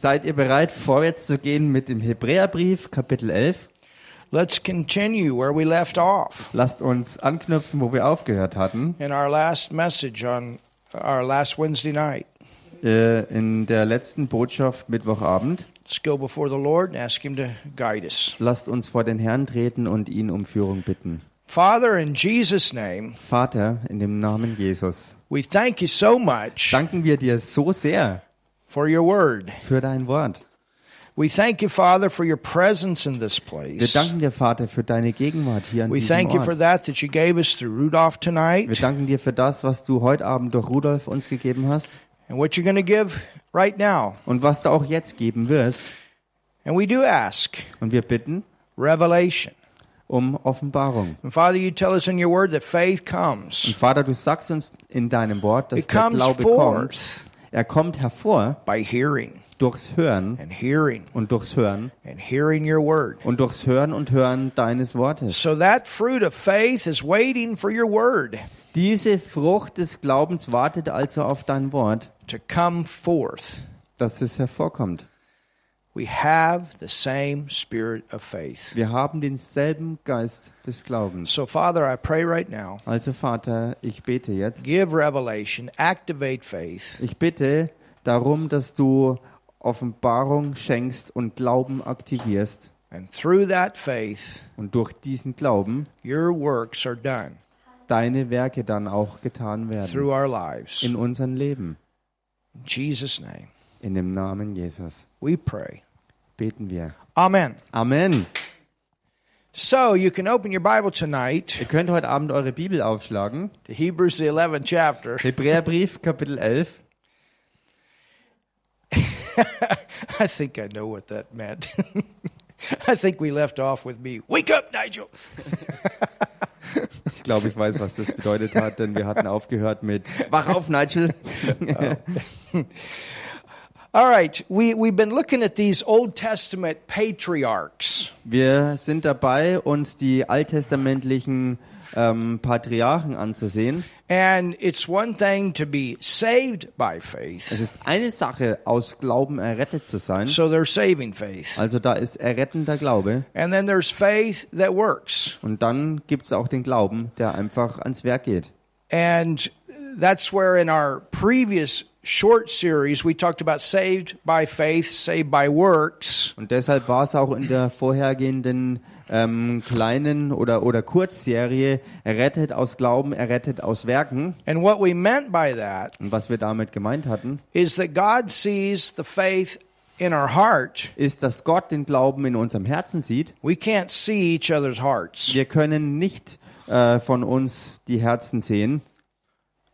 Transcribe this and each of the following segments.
Seid ihr bereit, vorwärts zu gehen mit dem Hebräerbrief, Kapitel 11? Let's continue where we left off Lasst uns anknüpfen, wo wir aufgehört hatten. in our last message on our last Wednesday night. Äh, in der letzten Botschaft Mittwochabend. Let's go before the Lord and ask Him to guide us. Lasst uns vor den Herrn treten und ihn um Führung bitten. Father, in Jesus' name, Vater, in dem Namen Jesus, we thank you so much danken wir dir so sehr for your word. für dein Wort. We thank you, Father, for your presence in this Wir place. danken dir, Vater, für deine Gegenwart hier an We diesem thank you for that that you gave us through Rudolph Wir tonight danken dir für das, was du heute Abend durch Rudolf uns gegeben hast and what you're going to give right now. und was du auch jetzt geben wirst. And we do ask Und wir bitten revelation. um Offenbarung. And Father, you tell us in your word that faith Und comes. Vater, du sagst uns in deinem Wort, dass It der comes Glaube forth kommt. Er kommt hervor by hearing durchs Hören and hearing und durchs Hören and hearing your word. und durchs Hören und Hören deines Wortes. So that fruit of faith is waiting for your word Diese Frucht des Glaubens wartet also auf dein Wort, to come forth. dass es hervorkommt. Wir haben denselben Geist des Glaubens. So, Father, I pray right now Also Vater, ich bete jetzt. give revelation, activate faith, Ich bitte darum, dass du Offenbarung schenkst und Glauben aktivierst. and through that faith, Und durch diesen Glauben your works are done deine Werke dann auch getan werden. through our lives. In unserem Leben. In Jesus' name, In dem Namen Jesus. we pray. Beten wir. Amen. Amen. So, you can open your Bible tonight Ihr könnt heute Abend eure Bibel aufschlagen. to Hebrews, the 11th chapter. Hebräerbrief, Kapitel 11. I think I know what that meant. I think we left off with me. Wake up, Nigel. Ich glaube, ich weiß, was das bedeutet hat, denn wir hatten aufgehört mit Wach auf, Nigel. All right, we, we've been looking at these Old Testament patriarchs. Wir sind dabei, uns die alttestamentlichen ähm, Patriarchen anzusehen. And it's one thing to be saved by faith. Es ist eine Sache, aus Glauben errettet zu sein. So there's saving faith. Also da ist errettender Glaube. And then there's faith that works. Und dann gibt es auch den Glauben, der einfach ans Werk geht. And that's where in our previous short series we talked about saved by faith, saved by works. Und deshalb war es auch in der vorhergehenden ähm, kleinen oder, oder Kurzserie errettet aus Glauben, errettet aus Werken. And what we meant by that Und was wir damit gemeint hatten, is that God sees the faith in our heart. ist, dass Gott den Glauben in unserem Herzen sieht. We can't see each other's hearts. Wir können nicht äh, von uns die Herzen sehen.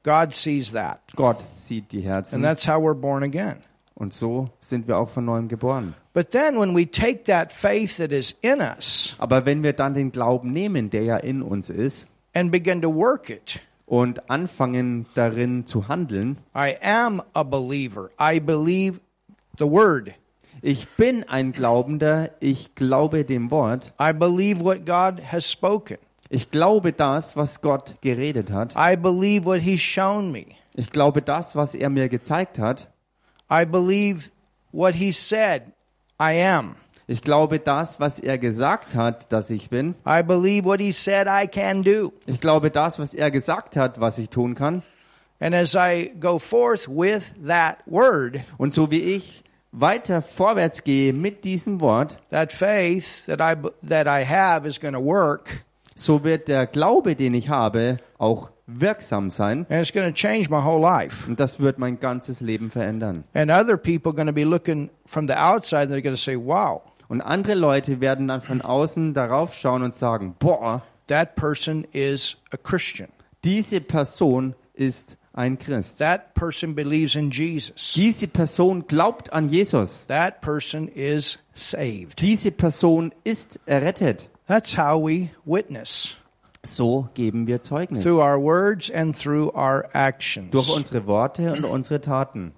God sees that. Gott sieht die And Herzen. that's how we're born again. Und so sind wir auch von neuem geboren. But then when we take that faith that is in us Aber wenn wir dann den Glauben nehmen, der ja in uns ist, and begin to work it, und anfangen darin zu handeln, I am a believer. I believe the word. ich bin ein Glaubender, ich glaube dem Wort, I believe what God has spoken. Ich glaube das, was Gott geredet hat, I believe what He's shown me. ich glaube das, was er mir gezeigt hat, I believe what He said I am. ich glaube das, was er gesagt hat, dass ich bin, I believe what He said I can do. ich glaube das, was er gesagt hat, was ich tun kann, And as I go forth with that word, und so wie ich weiter vorwärts gehe mit diesem Wort, that faith that I that I have is going to work, so wird der Glaube, den ich habe, auch wirksam sein. and it's going to change my whole life. Und das wird mein ganzes Leben verändern. And other people are going to be looking from the outside, and they're going to say, "Wow, Und andere Leute werden dann von außen darauf schauen und sagen, boah, that person is a Christian. diese Person ist ein Christ. That person believes in Jesus. Diese Person glaubt an Jesus. That person is saved." Diese Person ist errettet. That's how we witness So geben wir Zeugnis. through our words and through our actions. Durch unsere Worte und unsere Taten.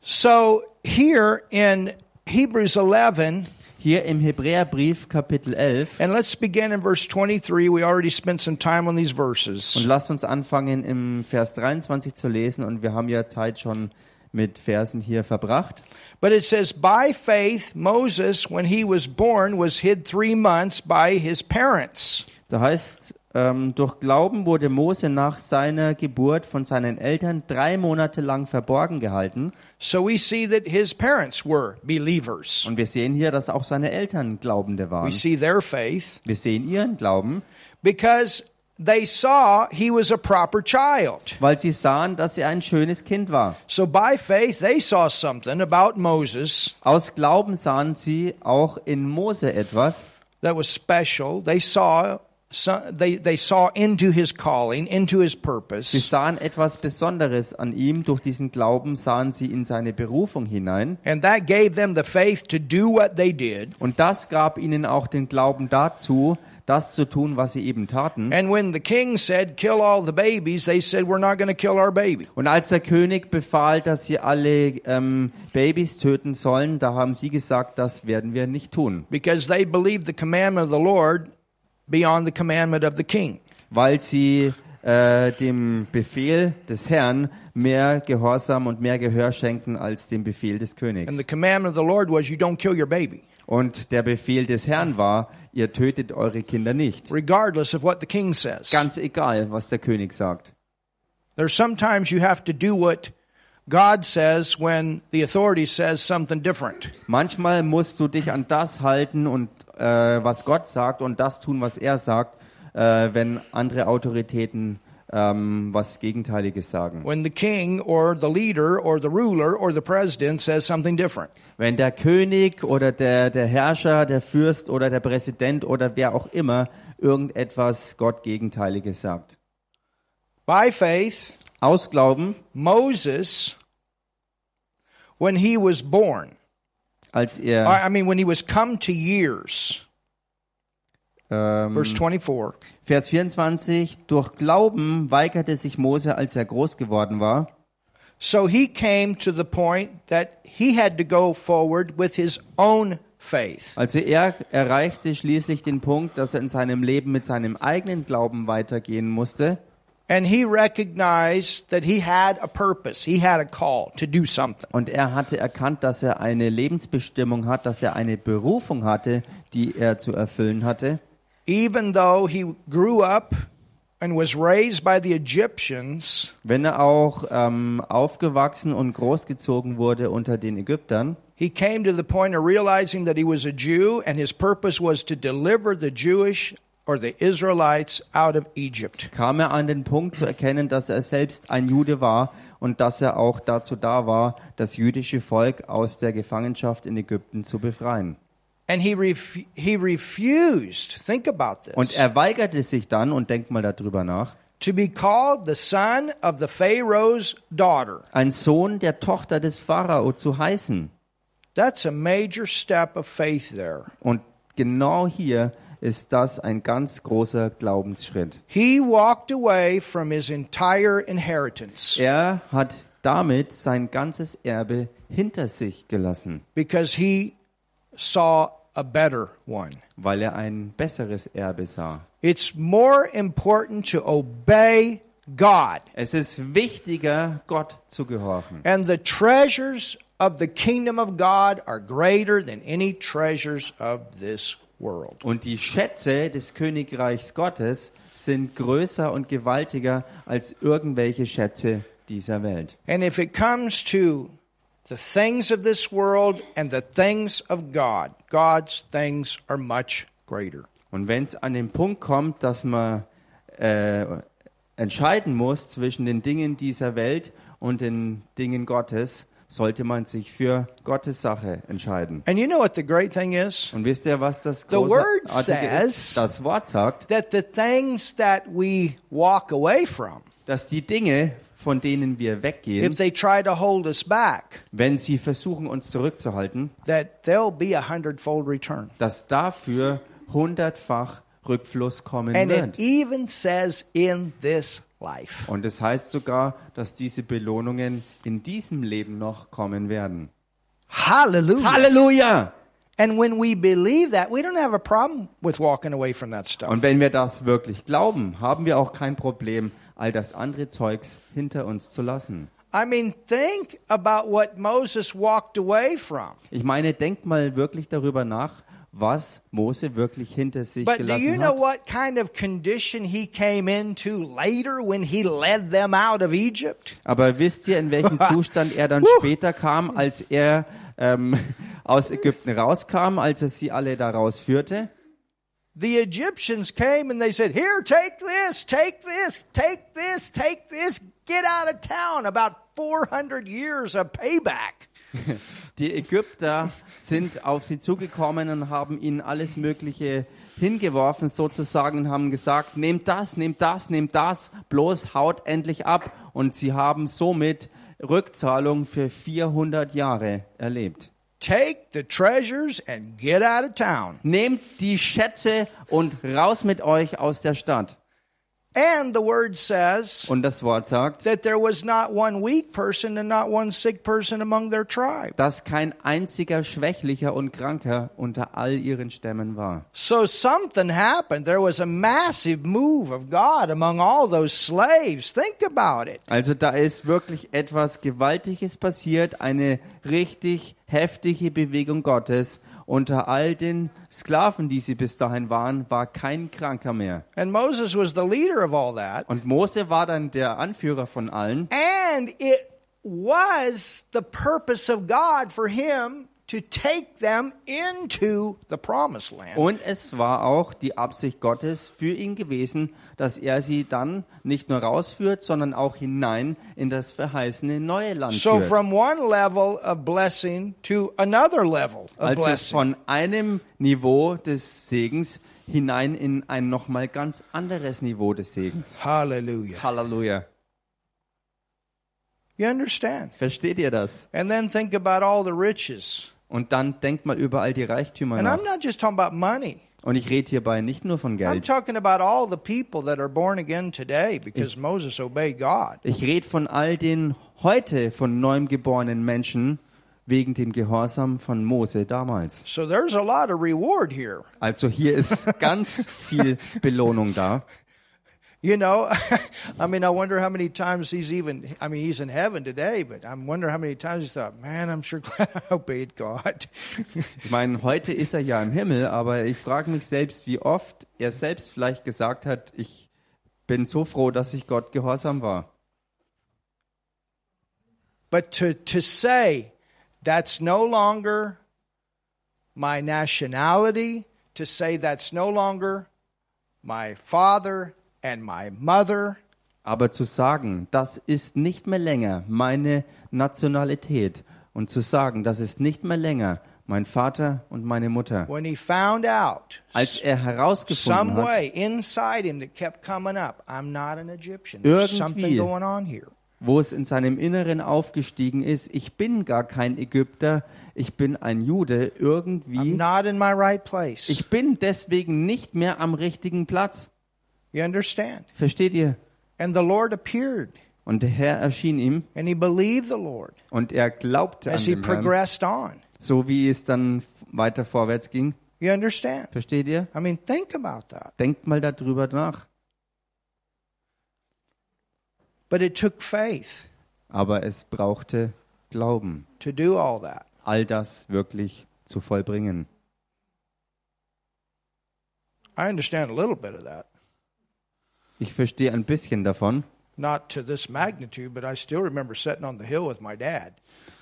So here in Hebrews 11, Hier im Hebräerbrief Kapitel 11. and let's begin in verse 23. We already spent some time on these Und verses. lasst uns anfangen im Vers 23 zu lesen. Und wir haben ja Zeit schon mit Versen hier verbracht. But it says, by faith, Moses, when he was born, was hid three months by his parents. Da heißt, ähm, durch Glauben wurde Mose nach seiner Geburt von seinen Eltern drei Monate lang verborgen gehalten. So we see that his parents were believers. Und wir sehen hier, dass auch seine Eltern Glaubende We waren. see their faith Wir sehen ihren Glauben, because they saw he was a proper child. weil sie sahen, dass er ein schönes Kind war. So by faith, they saw something about Moses Aus Glauben sahen sie auch in Mose etwas, that was special. They saw so- they they saw into his calling, into his Sie purpose, sahen etwas Besonderes an ihm. Durch diesen Glauben sahen sie in seine Berufung hinein. and that gave them the faith to do what they did. Und das gab ihnen auch den Glauben dazu, das zu tun, was sie eben taten. And when the king said, "Kill all the babies," they said, "We're not going to kill our baby." Und als der König befahl, dass sie alle ähm, Babys töten sollen, da haben sie gesagt, das werden wir nicht tun, because they believed the commandment of the Lord beyond the commandment of the king. weil sie äh, dem Befehl des Herrn mehr Gehorsam und mehr Gehör schenken als dem Befehl des And the Königs. commandment of the Lord was, "You don't kill your baby, Und der Befehl des Herrn war, ihr tötet eure Kinder nicht. regardless of what the king says." Ganz egal, was der König sagt. There's sometimes you have to do what God says when the authority says something different. Manchmal musst du dich an das halten und äh, was Gott sagt und das tun, was er sagt, äh, wenn andere Autoritäten ähm, was Gegenteiliges sagen. When the king or the leader or the ruler or the president says something different. Wenn der König oder der, der Herrscher, der Fürst oder der Präsident oder wer auch immer irgendetwas Gott Gegenteiliges sagt. By faith, Aus Glauben, Moses, when he was born, als er, I mean, when he was come to years, ähm, verse 24, Vers 24, durch Glauben weigerte sich Mose, als er groß geworden war. so he came to the point that he had to go forward with his own faith. Also er erreichte schließlich den Punkt, dass er in seinem Leben mit seinem eigenen Glauben weitergehen musste. And he recognized that he had a purpose, he had a call to do something. Und er hatte erkannt, dass er eine Lebensbestimmung hat, dass er eine Berufung hatte, die er zu erfüllen hatte. Even though he grew up and was raised by the Egyptians, Wenn er auch ähm, aufgewachsen und großgezogen wurde unter den Ägyptern, he came to the point of realizing that he was a Jew and his purpose was to deliver the Jewish or the Israelites out of Egypt. kam er an den Punkt zu erkennen, dass er selbst ein Jude war und dass er auch dazu da war, das jüdische Volk aus der Gefangenschaft in Ägypten zu befreien. And he ref- he refused, think about Und this, er weigerte sich dann, und denkt mal darüber nach, to be called the son of the Pharaoh's daughter. ein Sohn der Tochter des Pharao zu heißen. That's a major step of faith there. Und genau hier ist das ein ganz großer Glaubensschritt. He walked away from his entire inheritance Er hat damit sein ganzes Erbe hinter sich gelassen, because he saw a better one. weil er ein besseres Erbe sah. It's more important to obey God Es ist wichtiger, Gott zu gehorchen. and the treasures of the kingdom of God are greater than any treasures of this world. Und die Schätze des Königreichs Gottes sind größer und gewaltiger als irgendwelche Schätze dieser Welt. And if it comes to the things of this world and the things of God, God's things are much greater. Und wenn es an den Punkt kommt, dass man äh, entscheiden muss zwischen den Dingen dieser Welt und den Dingen Gottes, sollte man sich für Gottes Sache entscheiden. And you know what the great thing is? Und wisst ihr, was das The word Großartige says- ist? Das Wort sagt, That the things that we walk away from, dass die Dinge, von denen wir if weggehen, they try to hold us back, wenn sie versuchen, uns zurückzuhalten, that there'll be a hundredfold return. dass dafür hundertfach Rückfluss kommen And wird. it even says in this life. Und es heißt sogar, dass diese Belohnungen in diesem Leben noch kommen werden. Halleluja! And when we believe that, we don't have a problem with walking away from that stuff. Und wenn wir das wirklich glauben, haben wir auch kein Problem, all das andere Zeugs hinter uns zu lassen. I mean, think about what Moses walked away from. Ich meine, denkt mal wirklich darüber nach, was Mose wirklich hinter sich But do you gelassen know hat. what kind of condition he came into later when he led them out of Egypt? Aber wisst ihr, in welchem Zustand er dann später kam, als er ähm, aus Ägypten rauskam, als er sie alle da rausführte? The Egyptians came and they said, Here, take this, take this, take this, take this, get out of town. About 400 years of payback. Die Ägypter sind auf sie zugekommen und haben ihnen alles Mögliche hingeworfen, sozusagen, und haben gesagt, nehmt das, nehmt das, nehmt das, bloß haut endlich ab. Und sie haben somit Rückzahlung für 400 Jahre erlebt. Take the treasures and get out of town. Nehmt die Schätze und raus mit euch aus der Stadt. And the word says Und das Wort sagt, that there was not one weak person and not one sick person among their tribe. dass kein einziger Schwächlicher und Kranker unter all ihren Stämmen war. So something happened. There was a massive move of God among all those slaves. Think about it. Also da ist wirklich etwas Gewaltiges passiert, eine richtig heftige Bewegung Gottes. Unter all den Sklaven, die sie bis dahin waren, war kein Kranker mehr. And Moses was the leader of all that. Und Mose war dann der Anführer von allen. And it was the purpose of God for him to take them into the promised land. Und es war auch die Absicht Gottes für ihn gewesen, dass er sie dann nicht nur rausführt, sondern auch hinein in das verheißene neue Land So führt. from one level of blessing to another level of Also blessing. von einem Niveau des Segens hinein in ein nochmal ganz anderes Niveau des Segens. Hallelujah. Halleluja. You understand? Versteht ihr das? And then think about all the riches. Und dann denkt mal über all die Reichtümer And nach. I'm not just talking about money. Und ich rede hierbei nicht nur von Geld. Ich rede von all den heute von neuem geborenen Menschen wegen dem Gehorsam von Mose damals. So there's a lot of reward here. Also hier ist ganz viel Belohnung da. You know, I mean, I wonder how many times he's even, I mean, he's in heaven today, but I wonder how many times he thought, man, I'm sure glad I obeyed God. Ich meine, heute ist er ja im Himmel, aber ich frage mich selbst, wie oft er selbst vielleicht gesagt hat, ich bin so froh, dass ich Gott gehorsam war. but to, to say that's no longer my nationality, to say that's no longer my father and my mother, Aber zu sagen, das ist nicht mehr länger meine Nationalität und zu sagen, das ist nicht mehr länger mein Vater und meine Mutter. when he found out Als er some herausgefunden hat, way inside him that kept coming up, I'm not an Egyptian. There's something going on here. wo es in seinem Inneren aufgestiegen ist, ich bin gar kein Ägypter, ich bin ein Jude, I'm irgendwie, not in my right place. ich bin deswegen nicht mehr am richtigen Platz. You understand? Versteht ihr? And the Lord appeared, Und der Herr erschien ihm and he believed the Lord und er glaubte an as he den Herrn, progressed on. so wie es dann weiter vorwärts ging. You understand? Versteht ihr? I mean, think about that. Denkt mal darüber nach. But it took faith Aber es brauchte Glauben, to do all that. all das wirklich zu vollbringen. I understand a little bit of that. Ich verstehe ein bisschen davon. Not to this magnitude, but I still remember sitting on the hill with my dad.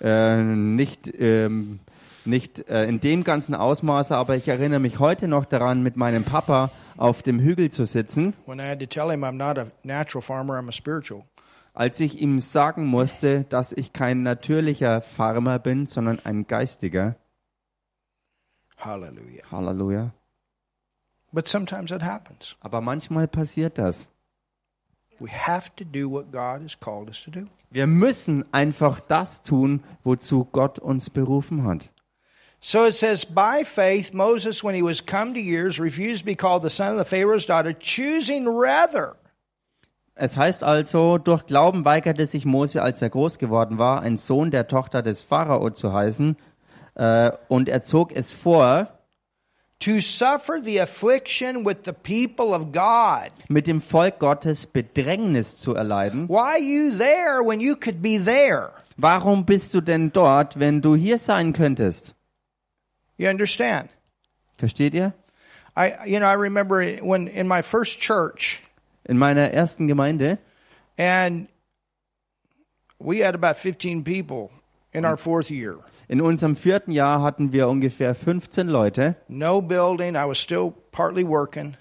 Äh, nicht ähm, nicht äh, in dem ganzen Ausmaße, aber ich erinnere mich heute noch daran, mit meinem Papa auf dem Hügel zu sitzen, When I had to tell him I'm not a natural farmer, I'm a spiritual. als ich ihm sagen musste, dass ich kein natürlicher Farmer bin, sondern ein geistiger. Hallelujah. Halleluja. But sometimes it happens. Aber manchmal passiert das. We have to do what God has called us to do. Wir müssen einfach das tun, wozu Gott uns berufen hat. So it says, by faith, Moses, when he was come to years, refused to be called the son of the Pharaoh's daughter, choosing rather Es heißt also, durch Glauben weigerte sich Mose, als er groß geworden war, ein Sohn der Tochter des Pharao zu heißen, äh, und er zog es vor, to suffer the affliction with the people of God. mit dem Volk Gottes Bedrängnis zu erleiden. Why are you there when you could be there? Warum bist du denn dort, wenn du hier sein könntest? You understand? Versteht ihr? I you know I remember when in my first church In meiner ersten Gemeinde, and we had about 15 people in our fourth year. In unserem vierten Jahr hatten wir ungefähr 15 Leute. No building. I was still partly working.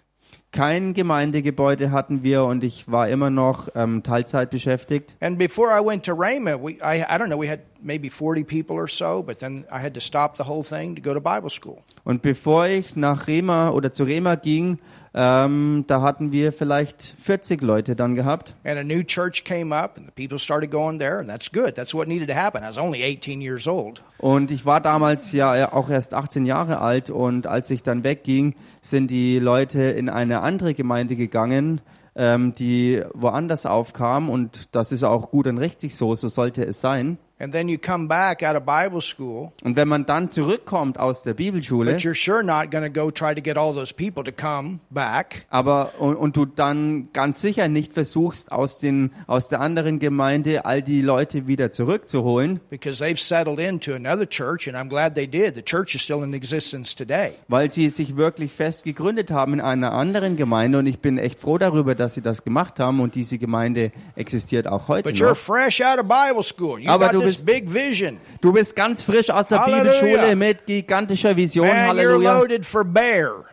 Kein Gemeindegebäude hatten wir und ich war immer noch ähm, Teilzeit beschäftigt. And before I went to Rhema, we, I, I don't know, we had maybe 40 people or so, but then I had to stop the whole thing to go to Bible school. Und bevor ich nach Rema oder zu Rema ging, ähm, da hatten wir vielleicht 40 Leute dann gehabt. And a new church came up, and the people started going there, and that's good. That's what needed to happen. I was only 18 years old. Und ich war damals ja auch erst 18 Jahre alt und als ich dann wegging, sind die Leute in eine andere Gemeinde gegangen, ähm, die woanders aufkam und das ist auch gut und richtig so, so sollte es sein. And then you come back out of Bible school, Und wenn man dann zurückkommt aus der Bibelschule, but you're sure not going to go try to get all those people to come back. aber und, und du dann ganz sicher nicht versuchst aus den aus der anderen Gemeinde all die Leute wieder zurückzuholen, Because they've settled into another church, and I'm glad they did. The church is still in existence today. weil sie sich wirklich fest gegründet haben in einer anderen Gemeinde und ich bin echt froh darüber, dass sie das gemacht haben und diese Gemeinde existiert auch heute But you're noch. fresh out of Bible school. You Aber du bist- big vision. Du bist ganz frisch aus der Halleluja. Bibelschule mit gigantischer Vision. Man, you're Halleluja. loaded for bear.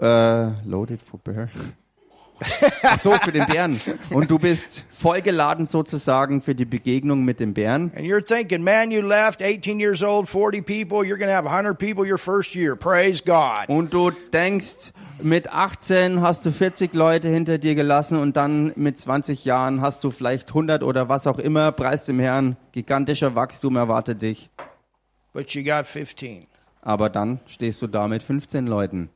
Äh, loaded for bear. Ach so, für den Bären. Und du bist vollgeladen sozusagen für die Begegnung mit dem Bären. And you're thinking, man, you left 18 years old, 40 people, you're going to have 100 people your first year. Praise God. Und du denkst, mit 18 hast du 40 Leute hinter dir gelassen und dann mit 20 Jahren hast du vielleicht 100 oder was auch immer. Preis dem Herrn, gigantischer Wachstum erwartet dich. But you got 15. Aber dann stehst du da mit 15 Leuten.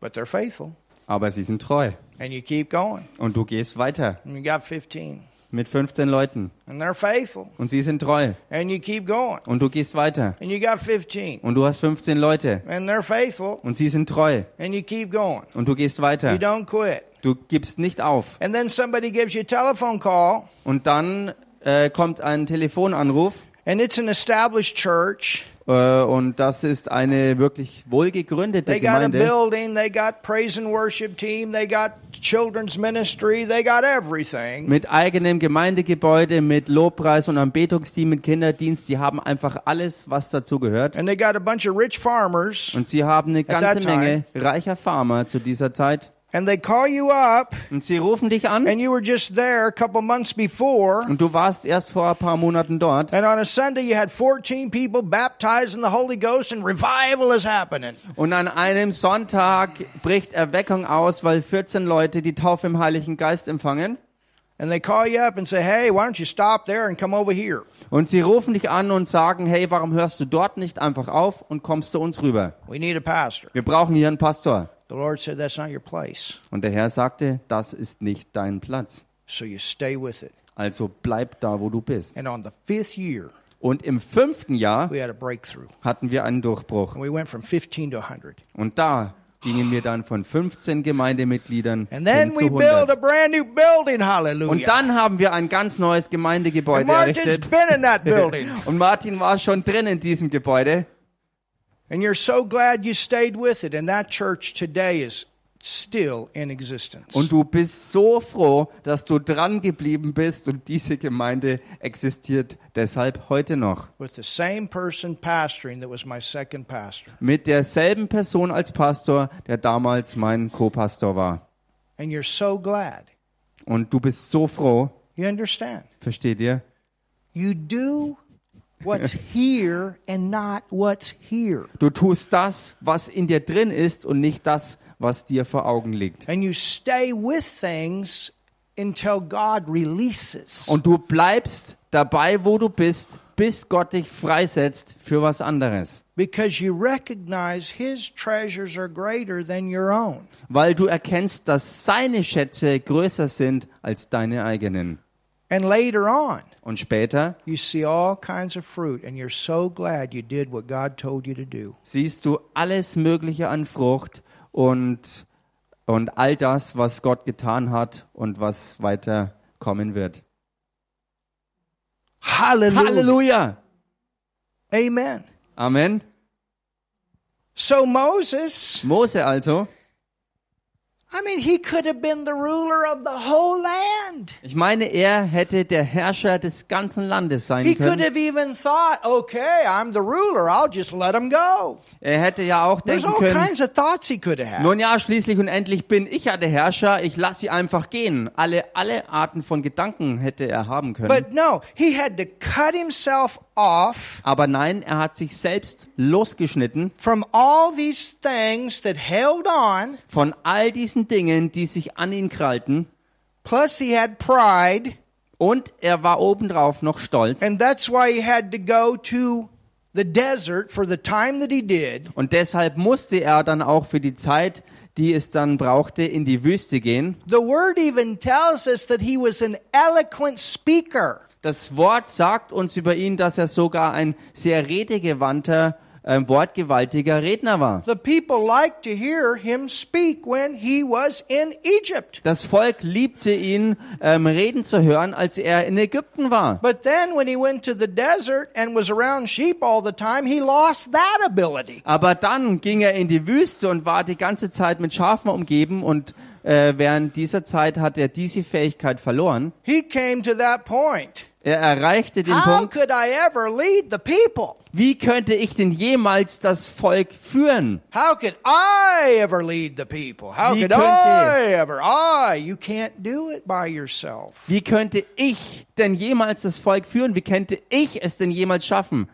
But they're faithful. Aber sie sind treu. And you keep going. Und du gehst weiter And you got 15. mit 15 Leuten. And they're faithful. Und sie sind treu. Und du gehst weiter. And you got 15. Und du hast 15 Leute. And they're faithful. Und sie sind treu. And you keep going. Und du gehst You weiter. don't quit. Du gibst nicht auf. And then somebody gives you a telephone call, Und dann äh, kommt ein Telefonanruf. and it's an established church. Äh, und das ist eine wirklich wohlgegründete They got a Gemeinde. building, they got praise and worship team, they got children's ministry, they got everything. Mit eigenem Gemeindegebäude, mit Lobpreis und Anbetungsteam, mit Kinderdienst. Die haben einfach alles, was dazu gehört. And they got a bunch of rich farmers, Und sie haben eine ganze Menge reicher Farmer zu dieser Zeit. And they call you up, Und sie rufen dich an. and you were just there a couple months before. Und du warst erst vor ein paar Monaten dort. And on a Sunday, you had 14 people baptized in the Holy Ghost, and revival is happening. Und an einem Sonntag bricht Erweckung aus, weil 14 Leute die Taufe im Heiligen Geist empfangen. And they call you up and say, Hey, why don't you stop there and come over here? Und sie rufen dich an und sagen, hey, warum hörst du dort nicht einfach auf und kommst zu uns rüber? We need a pastor. Wir brauchen hier einen Pastor. The Lord said, That's not your place. Und der Herr sagte, das ist nicht dein Platz. So you stay with it. Also bleib da, wo du bist. And on the fifth year, Und im fünften Jahr we had a breakthrough. hatten wir einen Durchbruch. And we went from 15 to 100. Und da gingen wir dann von 15 Gemeindemitgliedern And then hin zu built 100. a brand new building. Hallelujah. Und dann haben wir ein ganz neues Gemeindegebäude errichtet. Und Martin war schon drin in diesem Gebäude. And you're so glad you stayed with it. And that church today is still in existence. Und du bist so froh, dass du dran geblieben bist und diese Gemeinde existiert deshalb heute noch. with the same person pastoring that was my second pastor. Mit derselben Person als Pastor, der damals mein Co-Pastor war. And you're so glad. Und du bist so froh, You understand? versteht ihr? You do what's here and not what's here. Du tust das, was in dir drin ist und nicht das, was dir vor Augen liegt. And you stay with things until God releases. Und du bleibst dabei, wo du bist, bis Gott dich freisetzt für was anderes. Because you recognize His treasures are greater than your own. Weil du erkennst, dass seine Schätze größer sind als deine eigenen. And later on, Und später you see all kinds of fruit, and you're so glad you did what God told you to do. siehst du alles Mögliche an Frucht und, und all das, was Gott getan hat und was weiter kommen wird. Hallelujah. Halleluja! Amen. Amen. So Moses, Mose also, ich meine, er hätte der Herrscher des ganzen Landes sein He could können. have even thought, okay, I'm the ruler. I'll just let him go. Er hätte ja auch There's denken all können, kinds of thoughts he could have had. nun ja, schließlich und endlich bin ich ja der Herrscher, ich lasse sie einfach gehen. Alle, alle Arten von Gedanken hätte er haben können. But no, he had to cut himself off Aber nein, er hat sich selbst losgeschnitten from all these things that held on. von all diesen Dingen, die sich an ihn krallten. Plus, he had pride, Und er war obendrauf noch stolz. and that's why he had to go to the desert for the time that he did. Und deshalb musste er dann auch für die Zeit, die es dann brauchte, in die Wüste gehen. The word even tells us that he was an eloquent speaker. Das Wort sagt uns über ihn, dass er sogar ein sehr redegewandter, äh, wortgewaltiger Redner war. The people liked to hear him speak when he was in Egypt. Das Volk liebte ihn, ähm, reden zu hören, als er in Ägypten war. But then when he went to the desert and was around sheep all the time, he lost that ability. Aber dann ging er in die Wüste und war die ganze Zeit mit Schafen umgeben und äh, während dieser Zeit hat er diese Fähigkeit verloren. He came to that point. Er erreichte den How Punkt, could I ever lead the people? wie könnte ich denn jemals das Volk führen? How could I ever lead the people? How Wie could könnte- I ever? I. You can't do it by yourself. Wie könnte ich denn jemals das Volk führen? Wie könnte ich es denn jemals schaffen?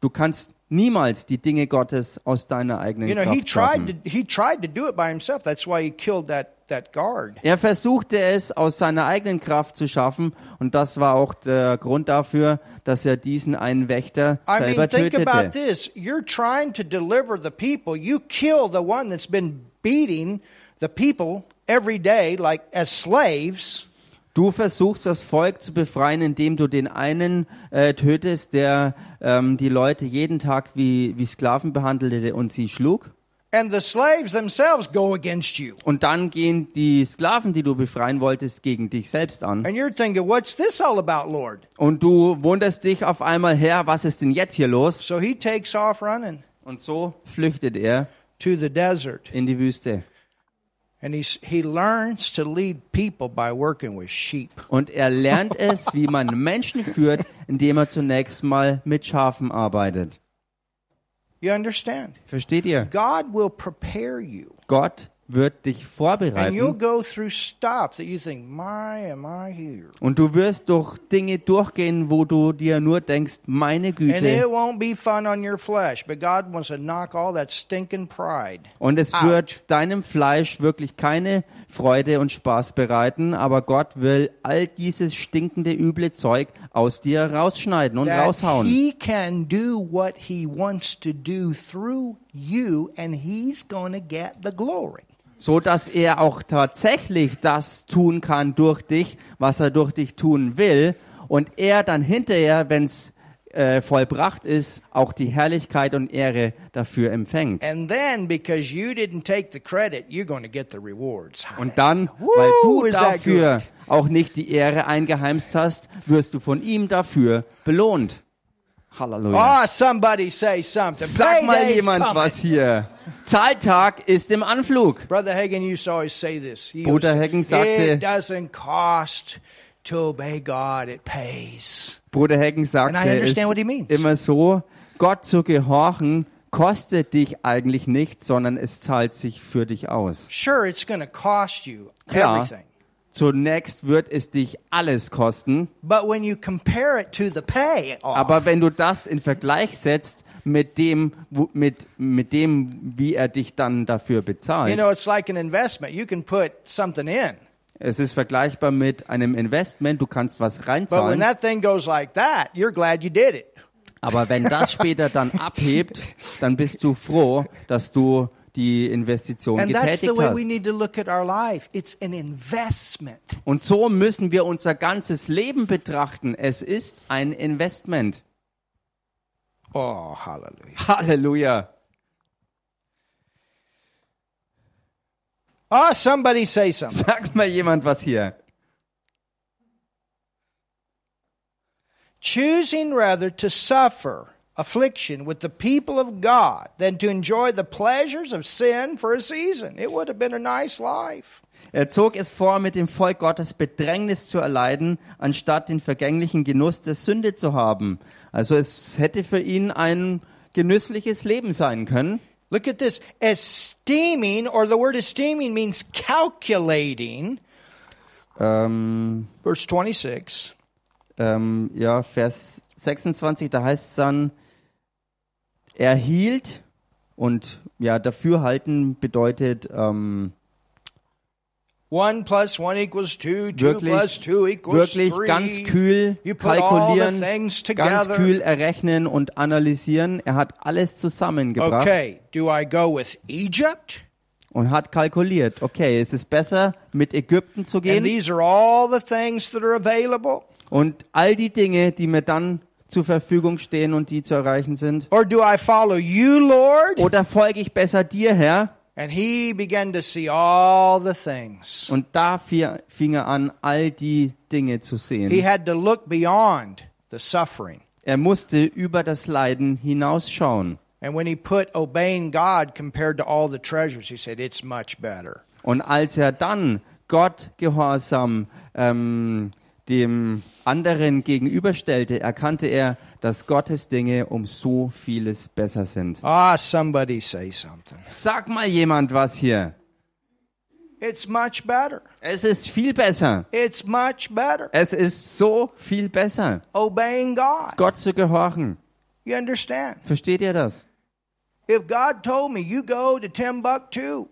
Du kannst niemals die Dinge Gottes aus deiner eigenen You know, he Kraft tried schaffen. to he tried to do it by himself. That's why he killed that that guard. Er versuchte es aus seiner eigenen Kraft zu schaffen und das war auch der Grund dafür, dass er diesen einen Wächter I selber mean, think about tötete. this. You're trying to deliver the people. You kill the one that's been beating the people every day, like as slaves. Du versuchst das Volk zu befreien, indem du den einen äh, tötest, der ähm, die Leute jeden Tag wie, wie Sklaven behandelte und sie schlug. And the slaves themselves go against you. Und dann gehen die Sklaven, die du befreien wolltest, gegen dich selbst an. And you're thinking, what's this all about, Lord? Und du wunderst dich auf einmal her, was ist denn jetzt hier los? So he takes off running Und so flüchtet er to the desert. in die Wüste. Und er lernt es, wie man Menschen führt, indem er zunächst mal mit Schafen arbeitet. You understand? Versteht ihr? God will prepare you. Gott wird dich vorbereiten think, und du wirst durch Dinge durchgehen, wo du dir nur denkst, meine Güte. won't be fun on your flesh, but God wants to knock all that stinking pride. Und es out. wird deinem Fleisch wirklich keine Freude und Spaß bereiten, aber Gott will all dieses stinkende, üble Zeug aus dir rausschneiden und That raushauen. He can do what He wants to do through you, and He's going to get the glory. So dass er auch tatsächlich das tun kann durch dich, was er durch dich tun will, und er dann hinterher, wenn es äh, vollbracht ist, auch die Herrlichkeit und Ehre dafür empfängt. And then, because you didn't take the credit, you're going to get the rewards. Und dann, Woo, weil du is that dafür good. auch nicht die Ehre eingeheimst hast, wirst du von ihm dafür belohnt. Halleluja. Oh, somebody say something. Sag mal jemand coming. was hier. Zahltag ist im Anflug. Brother Hagen used to always say this. He Bruder Hagen sagte- it doesn't cost to obey God, it pays. Bruder Hagen sagte es immer so, Gott zu gehorchen kostet dich eigentlich nicht, sondern es zahlt sich für dich aus. Sure, it's going to cost you Klar. Zunächst wird es dich alles kosten, But when you compare it to the pay off, aber wenn du das in Vergleich setzt mit dem, wo- mit, mit dem, wie er dich dann dafür you bezahlt, know, it's like an investment. You can put something in, es ist vergleichbar mit einem Investment, du kannst was but when reinzahlen, that thing goes like that, you're glad you did it. aber wenn das später dann abhebt, dann bist du froh, dass du die Investition And that's the getätigt way we hast. need to look at our life. It's an investment. Und so müssen wir unser ganzes Leben betrachten. Es ist ein Investment. Oh, hallelujah. Halleluja. Oh, somebody say something. Sagt mal jemand was hier. Choosing rather to suffer affliction with the people of God than to enjoy the pleasures of sin for a season. It would have been a nice life. Er zog es vor, mit dem Volk Gottes Bedrängnis zu erleiden, anstatt den vergänglichen Genuss der Sünde zu haben. Also es hätte für ihn ein genüssliches Leben sein können. Look at this. Esteeming, or the word esteeming means calculating. Ähm, Verse 26. ähm, ja, Vers 26, da heißt es dann, er hielt und ja, dafürhalten bedeutet ähm, One plus one equals two. Two wirklich, plus two equals wirklich three. ganz kühl You kalkulieren, ganz kühl errechnen und analysieren. Er hat alles zusammengebracht Okay, do I go with Egypt? und hat kalkuliert. Okay, es ist besser, mit Ägypten zu And gehen these are all the things that are available? und all die Dinge, die mir dann zur Verfügung stehen und die zu erreichen sind. Or do I follow you, Lord? Oder folge ich besser dir, Herr? And he began to see all the things. Und da fi- fing er an, all die Dinge zu He sehen. had to look beyond the suffering. Er musste über das Leiden hinausschauen. And when he put obeying God compared to all the treasures, he said, it's much better. Und als er dann Gott gehorsam ähm, dem anderen gegenüberstellte, erkannte er, dass Gottes Dinge um so vieles besser sind. Ah, somebody say something. Sag mal jemand was hier. It's much better. Es ist viel besser. It's much better. Es ist so viel besser, Obeying God. Gott zu gehorchen. You understand? Versteht ihr das? If God told me, you go to Timbuktu,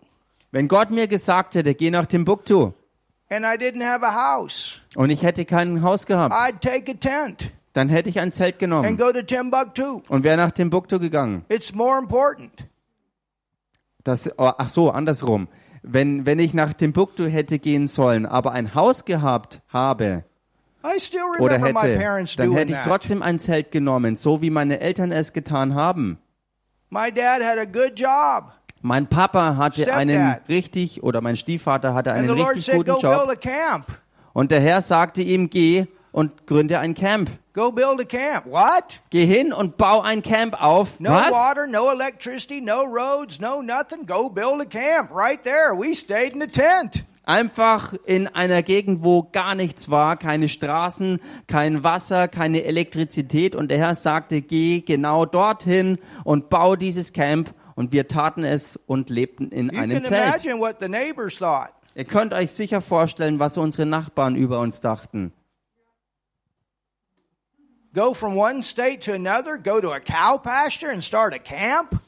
Wenn Gott mir gesagt hätte, geh nach Timbuktu und ich hätte kein Haus gehabt, I'd take a tent dann hätte ich ein Zelt and genommen go to Timbuktu. und wäre nach Timbuktu gegangen. It's more important. Das, oh, ach so, andersrum. Wenn, wenn ich nach Timbuktu hätte gehen sollen, aber ein Haus gehabt habe I still oder hätte, parents dann hätte ich trotzdem ein Zelt genommen, so wie meine Eltern es getan haben. My dad had a good job. Mein Papa hatte einen richtig, oder mein Stiefvater hatte einen richtig said, guten go build Job. a camp. Und der Herr sagte ihm, geh und gründe ein Camp. Go build a camp. What? Geh hin und bau ein Camp auf. No Was? water, no electricity, no roads, no nothing. Go build a camp right there. We stayed in the tent. Einfach in einer Gegend, wo gar nichts war, keine Straßen, kein Wasser, keine Elektrizität. Und der Herr sagte, geh genau dorthin und bau dieses Camp. Und wir taten es und lebten in You einem Zelt. Ihr könnt euch sicher vorstellen, was unsere Nachbarn über uns dachten. Go from one state to another, go to a cow pasture and start a camp?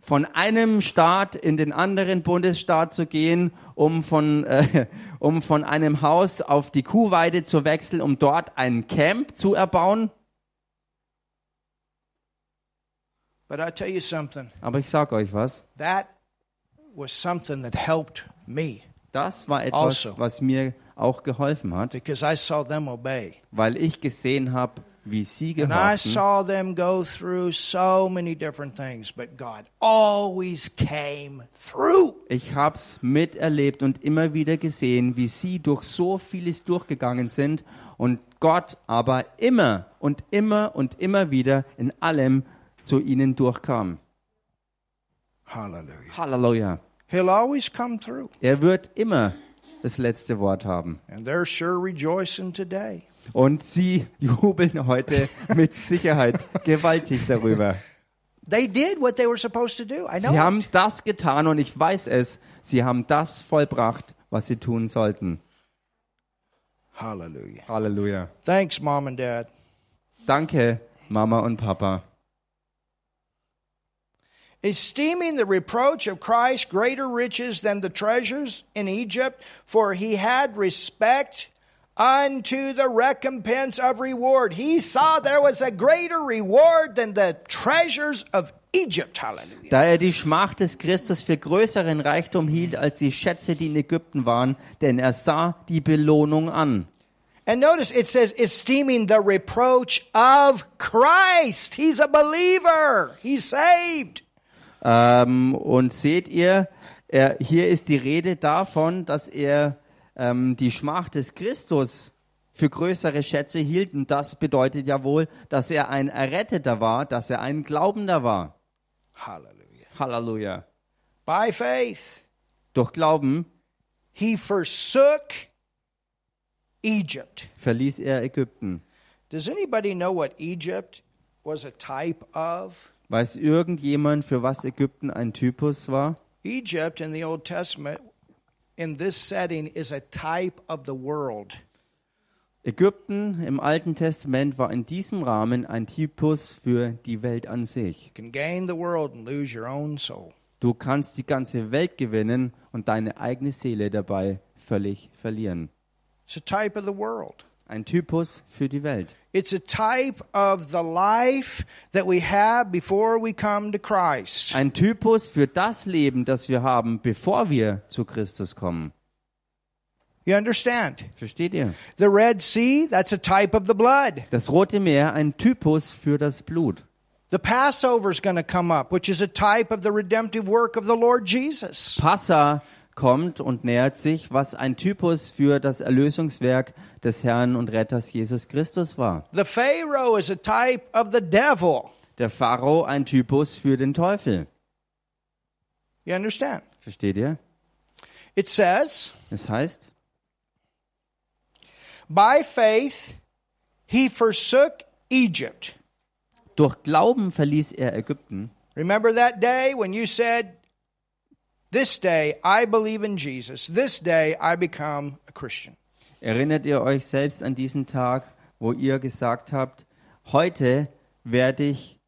Von einem Staat in den anderen Bundesstaat zu gehen, um von, äh, um von einem Haus auf die Kuhweide zu wechseln, um dort ein Camp zu erbauen. But I tell you something, Aber ich sag euch was. that was something that helped me Das war etwas, Also. was mir auch geholfen hat, because I saw them obey. weil ich gesehen habe, wie sie And I gehorchen. saw them go through so many different things, but God always came through. Ich hab's miterlebt und immer wieder gesehen, wie sie durch so vieles durchgegangen sind und Gott aber immer und immer und immer wieder in allem zu ihnen durchkam. Hallelujah. Halleluja. He'll always come through. Er wird immer das letzte Wort haben. And they're sure rejoicing today. Und sie jubeln heute mit Sicherheit gewaltig darüber. They did what they were supposed to do. I know. Sie haben it. das getan und ich weiß es. Sie haben das vollbracht, was sie tun sollten. Hallelujah. Halleluja. Thanks, Mom and Dad. Danke, Mama und Papa. Esteeming the reproach of Christ greater riches than the treasures in Egypt, for he had respect unto the recompense of reward. He saw there was a greater reward than the treasures of Egypt. Hallelujah. Da er die Schmach des Christus für größeren Reichtum hielt als die Schätze, die in Ägypten waren, denn er sah die Belohnung an. And notice it says, esteeming the reproach of Christ. He's a believer. He's saved. Ähm, und seht ihr, er, hier ist die Rede davon, dass er ähm, die Schmach des Christus für größere Schätze hielt. Und das bedeutet ja wohl, dass er ein Erretteter war, dass er ein Glaubender war. Hallelujah. Halleluja. By faith, Durch Glauben he forsook Egypt. verließ er Ägypten. Does anybody know what Egypt was a type of? Weiß irgendjemand, für was Ägypten ein Typus war? Egypt in the Old Testament, in this setting, is a type of the world. Ägypten im Alten Testament war in diesem Rahmen ein Typus für die Welt an sich. Du kannst die ganze Welt gewinnen und deine eigene Seele dabei völlig verlieren. It's a type of the world. Ein Typus für die Welt. It's a type of the life that we have before we come to Christ. Ein Typus für das Leben, das wir haben, bevor wir zu Christus kommen. You understand? Versteht ihr? The Red Sea, that's a type of the blood. Das Rote Meer, ein Typus für das Blut. The Passover is going to come up, which is a type of the redemptive work of the Lord Jesus. Passa kommt und nähert sich, was ein Typus für das Erlösungswerk des Herrn und Retters Jesus Christus war. The Pharaoh is a type of the devil. Der Pharao ein Typus für den Teufel. You understand? Versteht ihr? It says, Es heißt, by faith he forsook Egypt. durch Glauben verließ er Ägypten. Remember that day when you said, This day I believe in Jesus. This day I become a Christian. Erinnert ihr euch selbst an diesen Tag, wo ihr gesagt habt, heute werde ich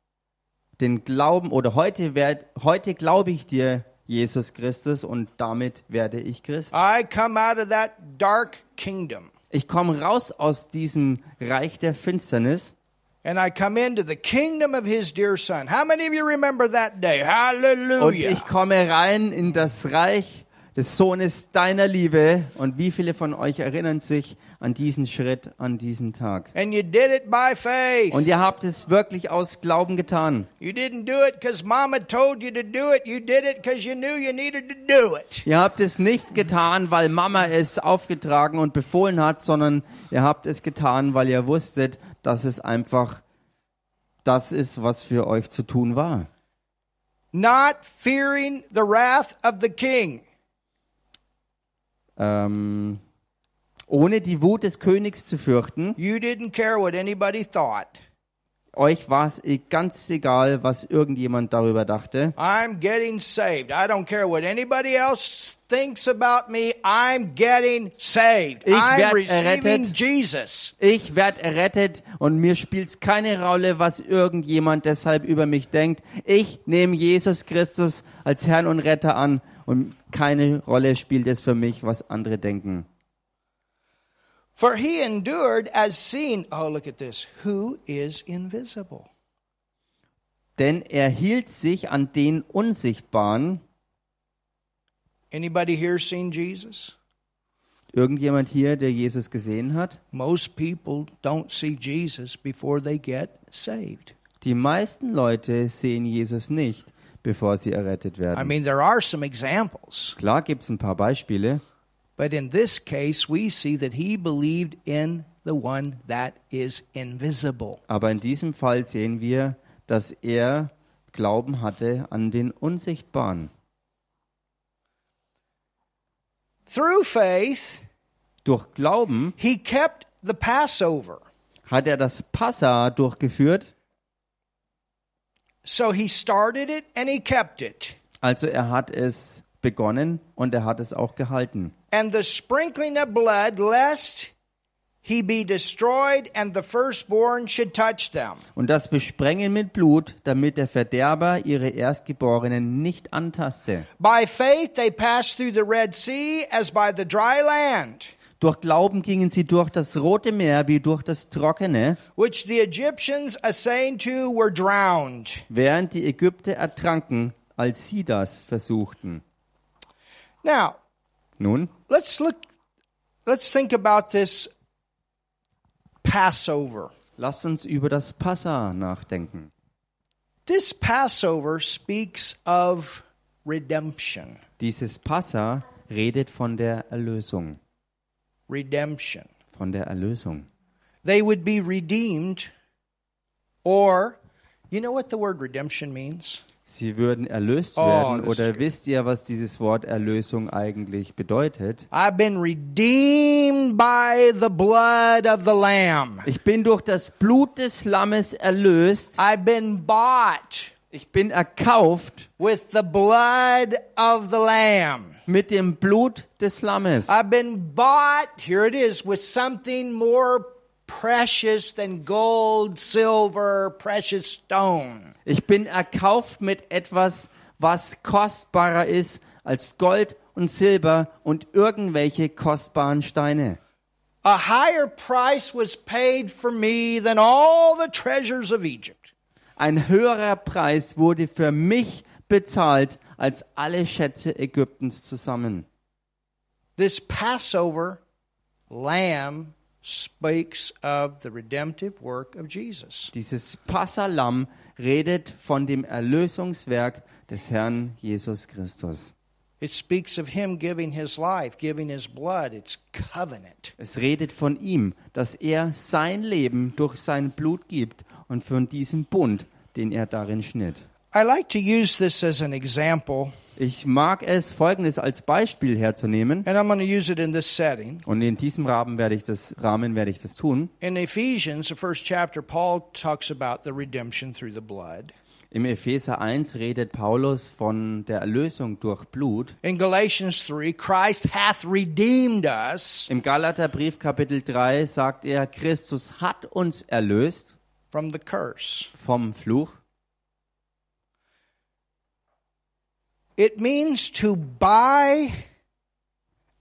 den Glauben oder heute werd, heute glaube ich dir, Jesus Christus, und damit werde ich Christ. I come out of that dark kingdom Ich komme raus aus diesem Reich der Finsternis and I come into the kingdom of his dear son. How many of you remember that day? und Hallelujah. ich komme rein in das Reich des Sohnes deiner Liebe. Und wie viele von euch erinnern sich an diesen Schritt, an diesen Tag? And you did it by faith. Und ihr habt es wirklich aus Glauben getan. You didn't do it because mama told you to do it. You did it because you knew you needed to do it. Ihr habt es nicht getan, weil Mama es aufgetragen und befohlen hat, sondern ihr habt es getan, weil ihr wusstet, dass es einfach das ist, was für euch zu tun war. Not fearing the wrath of the king. Ähm, ohne die Wut des Königs zu fürchten. You didn't care what anybody thought. Euch war es ganz egal, was irgendjemand darüber dachte. I'm getting saved. I don't care what anybody else thinks about me. I'm getting saved. Ich I'm receiving errettet. Jesus. Ich werde errettet und mir spielt es keine Rolle, was irgendjemand deshalb über mich denkt. Ich nehme Jesus Christus als Herrn und Retter an und keine Rolle spielt es für mich, was andere denken. For he endured as seen. Oh, look at this. Who is invisible? Denn er hielt sich an den Unsichtbaren. Anybody here seen Jesus? Irgendjemand hier, der Jesus gesehen hat? Most people don't see Jesus before they get saved. Die meisten Leute sehen Jesus nicht, bevor sie errettet I werden. mean, there are some examples, Klar gibt es ein paar Beispiele, but in this case, we see that he believed in the one that is invisible. aber in diesem Fall sehen wir, dass er Glauben hatte an den Unsichtbaren. Through faith, Durch Glauben he kept the Passover. hat er das Passa durchgeführt, So he started it and he kept it. also er hat es begonnen und er hat es auch gehalten. And the sprinkling of blood, lest he be destroyed and the firstborn should touch them. Und das Besprengen mit Blut, damit der Verderber ihre Erstgeborenen nicht antaste. By faith they passed through the Red Sea as by the dry land. Durch Glauben gingen sie durch das Rote Meer wie durch das Trockene, which the Egyptians assaying to were drowned. während die Ägypter ertranken, als sie das versuchten. Now, Nun, let's look let's think about this Passover. lasst uns über das Passa nachdenken. This Passover speaks of redemption. Dieses Passa redet von der Erlösung, Redemption. von der Erlösung. They would be redeemed or you know what the word redemption means? Sie würden erlöst Oh, werden ist oder wisst ihr, was dieses Wort Erlösung eigentlich bedeutet? I've been redeemed by the blood of the lamb. Ich bin durch das Blut des Lammes erlöst. Ich bin erkauft with the blood of the lamb. mit dem Blut des Lammes. I've been bought, here it is, with something more precious than gold, silver, precious stone. Ich bin erkauft mit etwas, was kostbarer ist als Gold und Silber und irgendwelche kostbaren Steine. A higher price was paid for me than all the treasures of Egypt. Ein höherer Preis wurde für mich bezahlt als alle Schätze Ägyptens zusammen. This Passover lamb speaks of the redemptive work of Jesus. Dieses Passalam redet von dem Erlösungswerk des Herrn Jesus Christus. It speaks of him giving his life, giving his blood. It's covenant. Es redet von ihm, dass er sein Leben durch sein Blut gibt und von diesem Bund, den er darin schnitt. I like to use this as an example, Ich mag es, Folgendes als Beispiel herzunehmen. and I'm going to use it in this setting. Und in diesem Rahmen werde ich das, Rahmen werde ich das tun. In Ephesians, the first chapter, Paul talks about the redemption through the blood. Im Epheser 1 redet Paulus von der Erlösung durch Blut. In Galatians 3, Christ hath redeemed us Im Galaterbrief Kapitel 3 sagt er, Christus hat uns erlöst from the curse. vom Fluch. It means to buy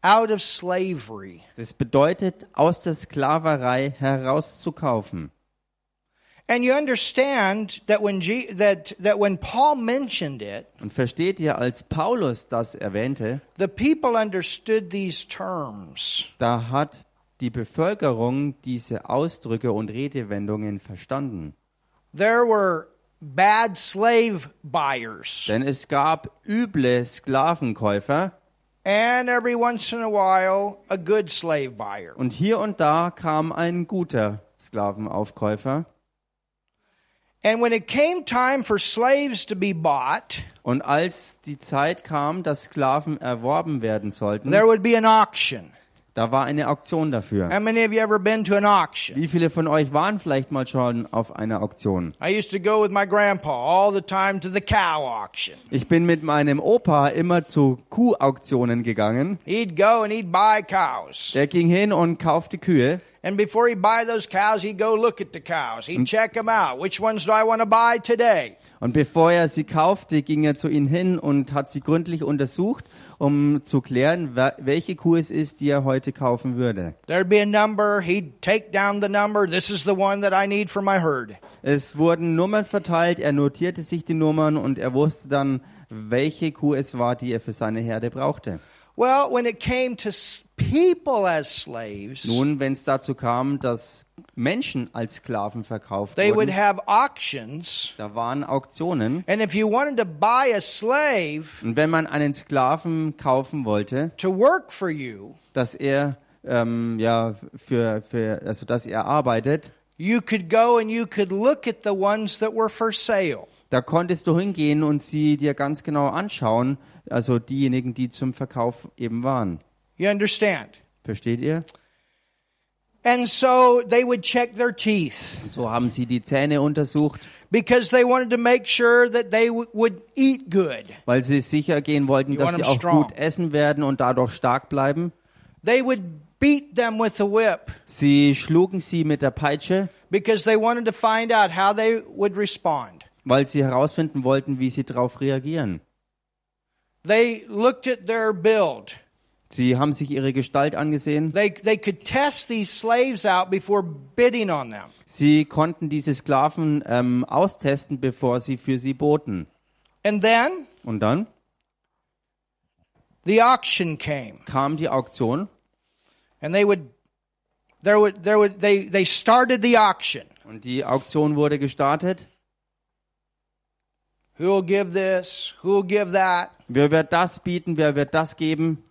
out of slavery. Das bedeutet, aus der Sklaverei herauszukaufen. And you understand that when G- that that when Paul mentioned it, Und versteht ihr, als Paulus das erwähnte, the people understood these terms. da hat die Bevölkerung diese Ausdrücke und Redewendungen verstanden. There were bad slave buyers, Denn es gab üble Sklavenkäufer and every once in a while a good slave buyer. und hier und da kam ein guter Sklavenaufkäufer. And when it came time for slaves to be bought, Und als die Zeit kam, dass Sklaven erworben werden sollten, there would be an auction. Da war eine Auktion dafür. How many of you ever been to an auction? Wie viele von euch waren vielleicht mal schon auf einer Auktion? I used to go with my grandpa all the time to the cow auction. Ich bin mit meinem Opa immer zu Kuhauktionen gegangen. He'd go and he'd buy cows. Der ging hin und kaufte Kühe. And before he'd buy those cows, he'd go look at the cows. He'd check them out. Which ones do I want to buy today? Und bevor er sie kaufte, ging er zu ihnen hin und hat sie gründlich untersucht, um zu klären, welche Kuh es ist, die er heute kaufen würde. There'd be a number. He'd take down the number. This is the one that I need for my herd. Es wurden Nummern verteilt, er notierte sich die Nummern und er wusste dann, welche Kuh es war, die er für seine Herde brauchte. Well, when it came to people as slaves, Nun, wenn es dazu kam, dass Menschen als Sklaven verkauft they would wurden, have auctions. da waren Auktionen. And if you wanted to buy a slave Und wenn man einen Sklaven kaufen wollte, to work for you, dass er ähm, ja für, für also dass er arbeitet, you could go and you could look at the ones that were for sale. da konntest du hingehen und sie dir ganz genau anschauen, also diejenigen, die zum Verkauf eben waren. You understand? Versteht ihr? And so they would check their teeth Und so haben sie die Zähne untersucht, because they wanted to make sure that they would eat good. weil sie sicher gehen wollten, You dass sie auch strong. gut essen werden und dadurch stark bleiben. They would beat them with a whip Sie schlugen sie mit der Peitsche, because they wanted to find out how they would respond. weil sie herausfinden wollten, wie sie darauf reagieren. They looked at their build. Sie haben sich ihre Gestalt angesehen. They, they could test these slaves out before bidding on them. Sie konnten diese Sklaven ähm, austesten, bevor sie für sie boten. And then Und dann the auction came. kam die Auktion And they would, there would, there would, they, they started the auction. und die Auktion wurde gestartet. Who will give this? Who will give that? Wer wird das bieten? Wer wird das geben?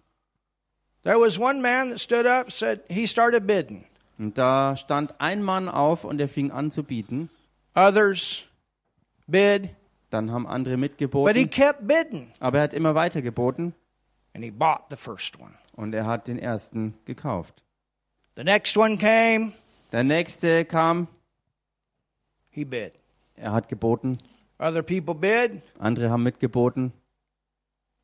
There was one man that stood up, said he started bidding. Und da stand ein Mann auf und er fing an zu bieten. Others bid, Dann haben andere but he mitgeboten. kept bidding. Aber er hat immer weiter geboten And he bought the first one. und er hat den ersten gekauft. The next one came, Der nächste kam, he bid. er hat geboten. Other people bid, Andere haben mitgeboten.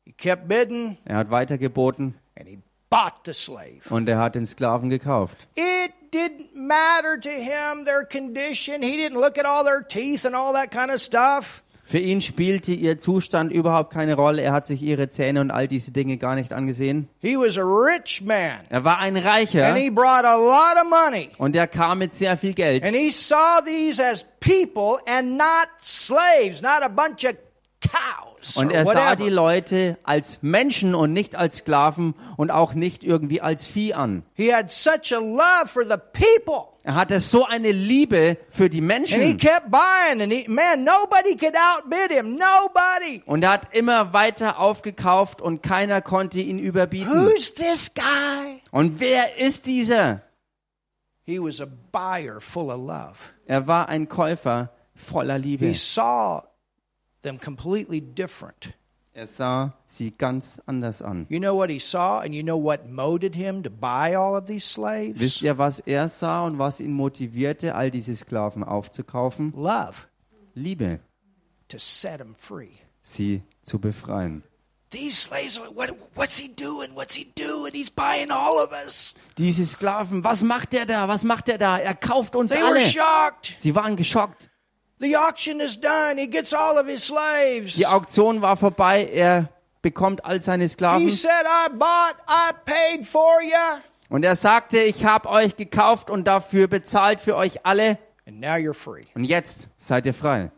he kept bidding, Er hat weiter geboten and he bought the slave. und er hat den Sklaven gekauft. It didn't matter to him their condition. He didn't look at all their teeth and all that kind of stuff. Für ihn spielte ihr Zustand überhaupt keine Rolle. Er hat sich ihre Zähne und all diese Dinge gar nicht angesehen. Er war ein Reicher und er kam mit sehr viel Geld. And he saw these as people and not slaves, not a bunch of Und er sah die Leute als Menschen und nicht als Sklaven und auch nicht irgendwie als Vieh an. He had such a love for the people. Er hatte so eine Liebe für die Menschen. kept buying, and he, man, nobody could outbid him. Nobody. Und er hat immer weiter aufgekauft und keiner konnte ihn überbieten. Und wer ist dieser? He was a buyer full of love. Er war ein Käufer voller Liebe. He saw them completely different. Er sah sie ganz anders an. You know what he saw, and you know what motivated him to buy all of these slaves? Wisst ihr, was er sah und was ihn motivierte, all diese Sklaven aufzukaufen? Love Liebe, to set them free. sie zu befreien. These slaves, are, what, what's he doing? What's he doing? He's buying all of us. Diese Sklaven, was macht er da? Was macht er da? Er kauft uns They were alle. shocked. Sie waren geschockt. The auction is done. He gets all of his slaves. Die Auktion war vorbei. Er bekommt all seine He Sklaven. said, I bought, I paid for you, Und er sagte, ich habe euch gekauft und dafür bezahlt für euch alle. and now you're free. Und jetzt seid ihr frei.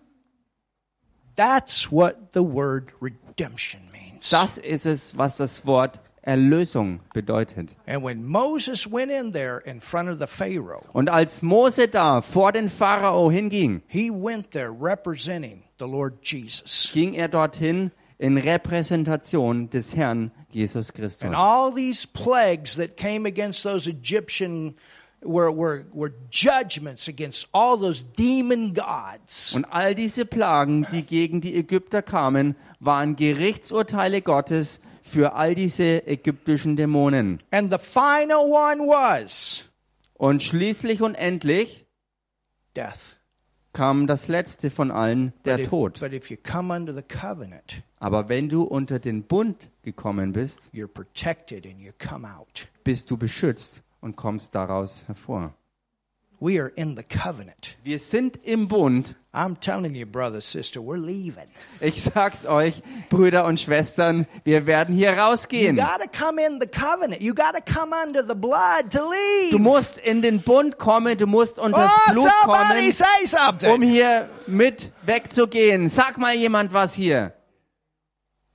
That's what the word redemption means. Das ist es, was das Wort Erlösung bedeutet. And when Moses went in there in front of the Pharaoh, Und als Mose da vor den Pharao hinging, he went there representing the Lord Jesus. ging er dorthin in Repräsentation des Herrn Jesus Christus. And all these plagues that came against those Egyptian were, were, were judgments against all those demon gods. Und all diese Plagen, die gegen die Ägypter kamen, waren Gerichtsurteile Gottes für all diese ägyptischen Dämonen. And the final one was Und schließlich und endlich death. kam das letzte von allen, der but, if, Tod. but if you come under the covenant, Aber wenn du unter den Bund gekommen bist, you're protected and you come out. bist du beschützt und kommst daraus hervor. We are in the covenant. Wir sind im Bund. I'm telling you, brother, sister, we're leaving. Ich sag's euch, Brüder und Schwestern, wir werden hier rausgehen. got to come in the covenant. You got to come under the blood to Du musst in den Bund kommen, du musst unter das Oh, Blut kommen, um hier mit wegzugehen. Sag mal jemand was hier.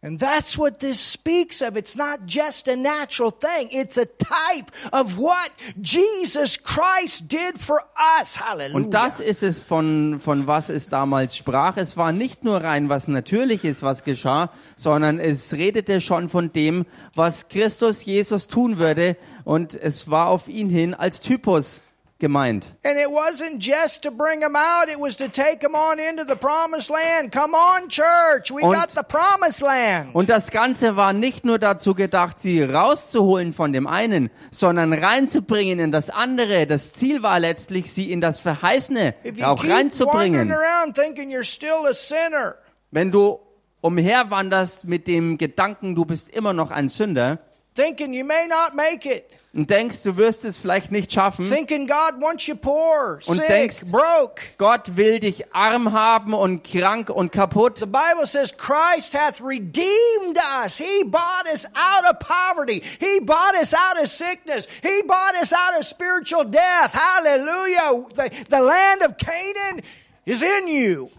And that's what this speaks of. It's not just a natural thing. It's a type of what Jesus Christ did for us. Hallelujah. Und das ist es, von, von was es damals sprach. Es war nicht nur rein was Natürliches, was geschah, sondern es redete schon von dem, was Christus Jesus tun würde. Und es war auf ihn hin als Typus gemeint. And it wasn't just to bring them out, it was to take them on into the promised land. Come on, church. We Und- got the promised land. Und das Ganze war nicht nur dazu gedacht, sie rauszuholen von dem einen, sondern reinzubringen in das andere. Das Ziel war letztlich, sie in das Verheißene auch reinzubringen. around thinking you're still a sinner, Wenn du umherwanderst mit dem Gedanken, du bist immer noch ein Sünder, thinking you may not make it, und denkst, du wirst es vielleicht nicht schaffen. thinking God wants you poor, Und sick, denkst- broke. Gott will dich arm haben und krank und kaputt. The Bible says Christ hath redeemed us. He bought us out of poverty. He bought us out of sickness. He bought us out of spiritual death. Hallelujah. The, the land of Canaan is in you.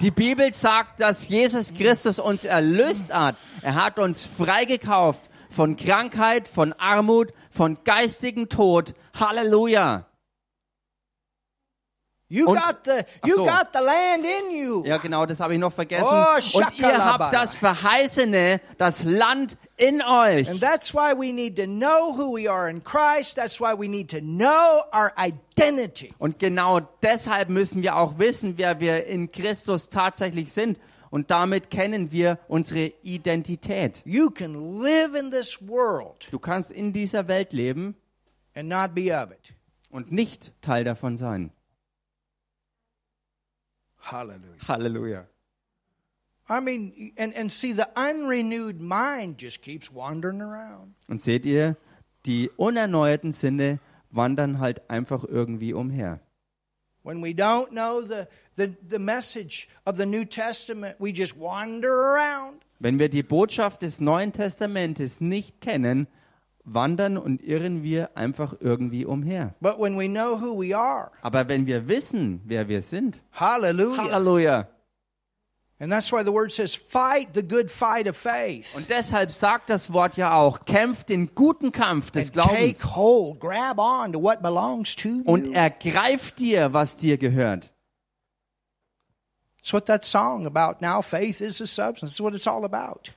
Die Bibel sagt, dass Jesus Christus uns erlöst hat. Er hat uns freigekauft von Krankheit, von Armut, von geistigem Tod. Halleluja. You Und- got the you so. got the land in you. Ja, genau, das habe ich noch vergessen. Oh, Und ihr habt das Verheißene, das Land in euch. And that's why we need to know who we are in Christ. That's why we need to know our identity. Und genau deshalb müssen wir auch wissen, wer wir in Christus tatsächlich sind. Und damit kennen wir unsere Identität. You can live in this world Du kannst in dieser Welt leben and not be of it. und nicht Teil davon sein. Hallelujah. Halleluja. I mean, and, and see, the unrenewed mind just keeps wandering around. Und seht ihr, die unerneuerten Sinne wandern halt einfach irgendwie umher. When we don't know the, the, the message of the New Testament, we just wander around. Wenn wir die Botschaft des Neuen Testamentes nicht kennen, wandern und irren wir einfach irgendwie umher. But when we know who we are, Aber wenn wir wissen, wer wir sind, hallelujah. Halleluja. And that's why the word says, fight the good fight of faith. Und deshalb sagt das Wort ja auch, kämpft den guten Kampf des And take Glaubens hold, grab on to what belongs to und you. ergreif dir, was dir gehört.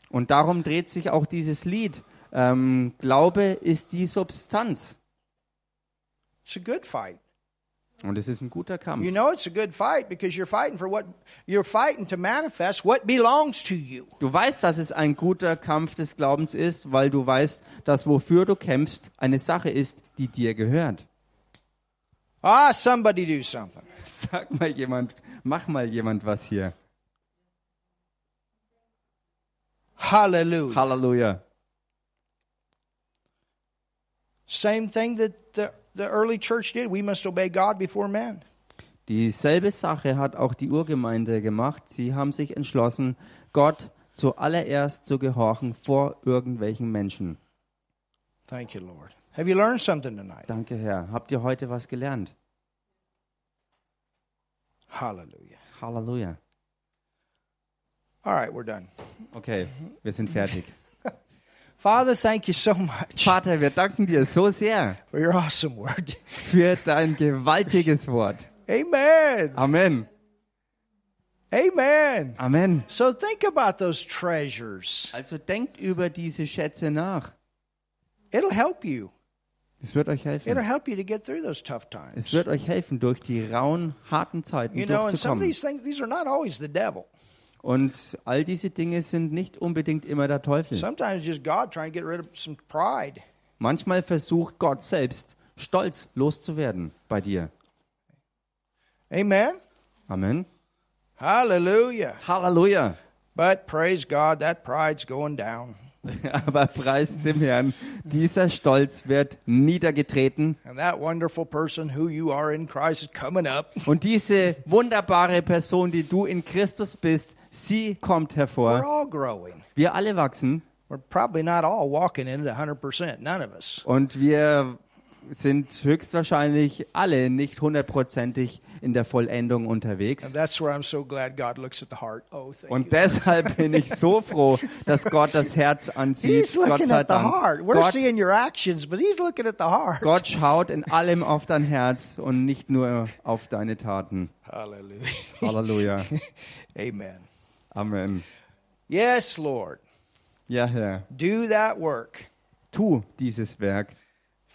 Und darum dreht sich auch dieses Lied. Ähm, Glaube ist die Substanz. It's a good fight. Und es ist ein guter Kampf. You know it's a good fight because you're fighting for what you're fighting to manifest what belongs to you. Du weißt, dass es ein guter Kampf des Glaubens ist, weil du weißt, dass wofür du kämpfst, eine Sache ist, die dir gehört. Ah, somebody do something. Sag mal jemand, mach mal jemand was hier. Hallelujah. Halleluja. Same thing that the, the early church did. We must obey God before men. Dieselbe Sache hat auch die Urgemeinde gemacht. Sie haben sich entschlossen, Gott zuallererst zu gehorchen vor irgendwelchen Menschen. Thank you, Lord. Have you learned something tonight? Danke, Herr. Habt ihr heute was gelernt? Hallelujah. Halleluja. All right, we're done. Okay, wir sind fertig. Father, thank you so much Vater, wir danken dir so sehr for your awesome word. für dein gewaltiges Wort. Amen. Amen. Amen. Amen. So think about those treasures. Also denkt über diese Schätze nach. It'll help you. Es wird euch It'll helfen. help you to get through those tough Es times. wird euch helfen, durch die rauen, harten Zeiten You know, and some of durchzukommen. these things, these are not always the devil. Und all diese Dinge sind nicht unbedingt immer der Teufel. Sometimes just God trying to get rid of some pride. Manchmal versucht Gott selbst, stolz loszuwerden bei dir. Amen. Amen. Hallelujah. Halleluja. But praise God, that pride's going down. Aber preis dem Herrn, dieser Stolz wird niedergetreten And that wonderful person who you are in Christ is coming up. und diese wunderbare Person, die du in Christus bist, sie kommt We're hervor. all growing. Wir alle wachsen We're probably not all walking in it 100%, none of us. und wir sind höchstwahrscheinlich alle nicht hundertprozentig in der Vollendung unterwegs. so. Oh. Und deshalb bin ich so froh, dass Gott das Herz ansieht. Gott actions. Gott schaut in allem auf dein Herz und nicht nur auf deine Taten. Hallelujah. Halleluja. Amen. Amen. Yes, Lord. Ja, Herr, Do that work. tu dieses Werk.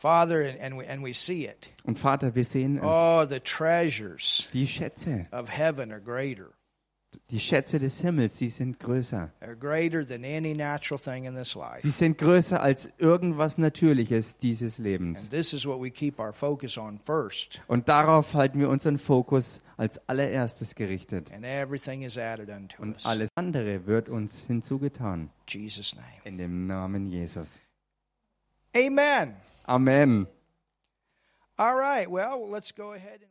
Father, and, we, and we see it. Und Vater, wir sehen es. Oh, the treasures Die Schätze, of heaven are greater. die Schätze des Himmels, sie sind größer. They're greater than any natural thing in this life. Sie sind größer als irgendwas Natürliches dieses Lebens. And this is what we keep our focus on first. Und darauf halten wir unseren Fokus als allererstes gerichtet. And everything is added unto Und us. alles andere wird uns hinzugetan. In Jesus' name. In dem Namen Jesus. Amen. Amen. All right. Well, let's go ahead and